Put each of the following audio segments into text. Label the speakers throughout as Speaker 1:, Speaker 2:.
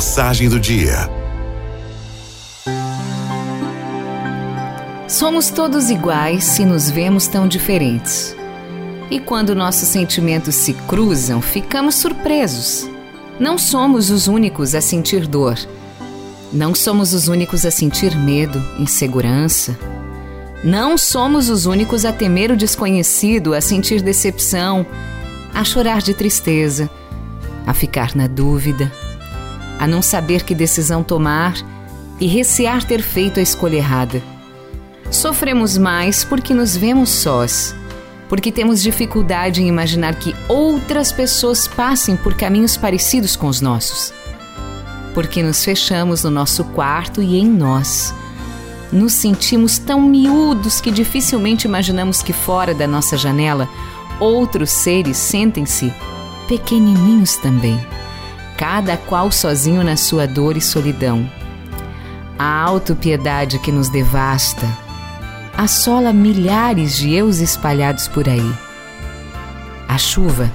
Speaker 1: Mensagem do dia.
Speaker 2: Somos todos iguais se nos vemos tão diferentes. E quando nossos sentimentos se cruzam, ficamos surpresos. Não somos os únicos a sentir dor. Não somos os únicos a sentir medo, insegurança. Não somos os únicos a temer o desconhecido, a sentir decepção, a chorar de tristeza, a ficar na dúvida, a não saber que decisão tomar e recear ter feito a escolha errada. Sofremos mais porque nos vemos sós, porque temos dificuldade em imaginar que outras pessoas passem por caminhos parecidos com os nossos. Porque nos fechamos no nosso quarto e em nós. Nos sentimos tão miúdos que dificilmente imaginamos que fora da nossa janela outros seres sentem-se pequenininhos também cada qual sozinho na sua dor e solidão. A autopiedade que nos devasta assola milhares de eus espalhados por aí. A chuva,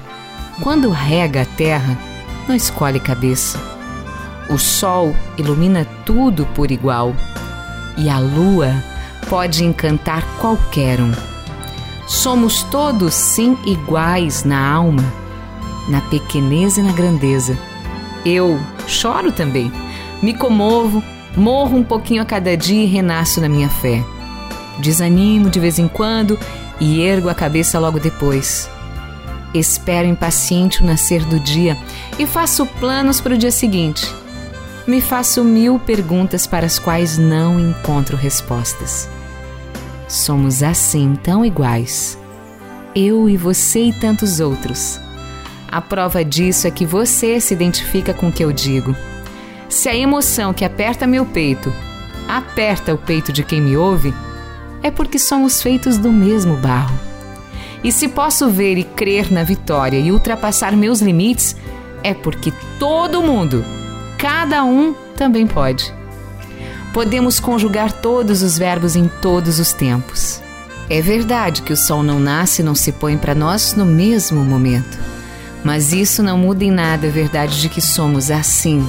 Speaker 2: quando rega a terra, não escolhe cabeça. O sol ilumina tudo por igual e a lua pode encantar qualquer um. Somos todos, sim, iguais na alma, na pequeneza e na grandeza eu choro também. Me comovo, morro um pouquinho a cada dia e renasço na minha fé. Desanimo de vez em quando e ergo a cabeça logo depois. Espero impaciente o nascer do dia e faço planos para o dia seguinte. Me faço mil perguntas para as quais não encontro respostas. Somos assim tão iguais. Eu e você e tantos outros a prova disso é que você se identifica com o que eu digo. Se a emoção que aperta meu peito aperta o peito de quem me ouve, é porque somos feitos do mesmo barro. E se posso ver e crer na vitória e ultrapassar meus limites, é porque todo mundo, cada um, também pode. Podemos conjugar todos os verbos em todos os tempos. É verdade que o sol não nasce e não se põe para nós no mesmo momento. Mas isso não muda em nada a verdade de que somos assim,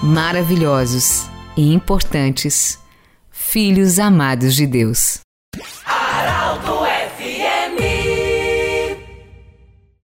Speaker 2: maravilhosos e importantes, filhos amados de Deus. Aralto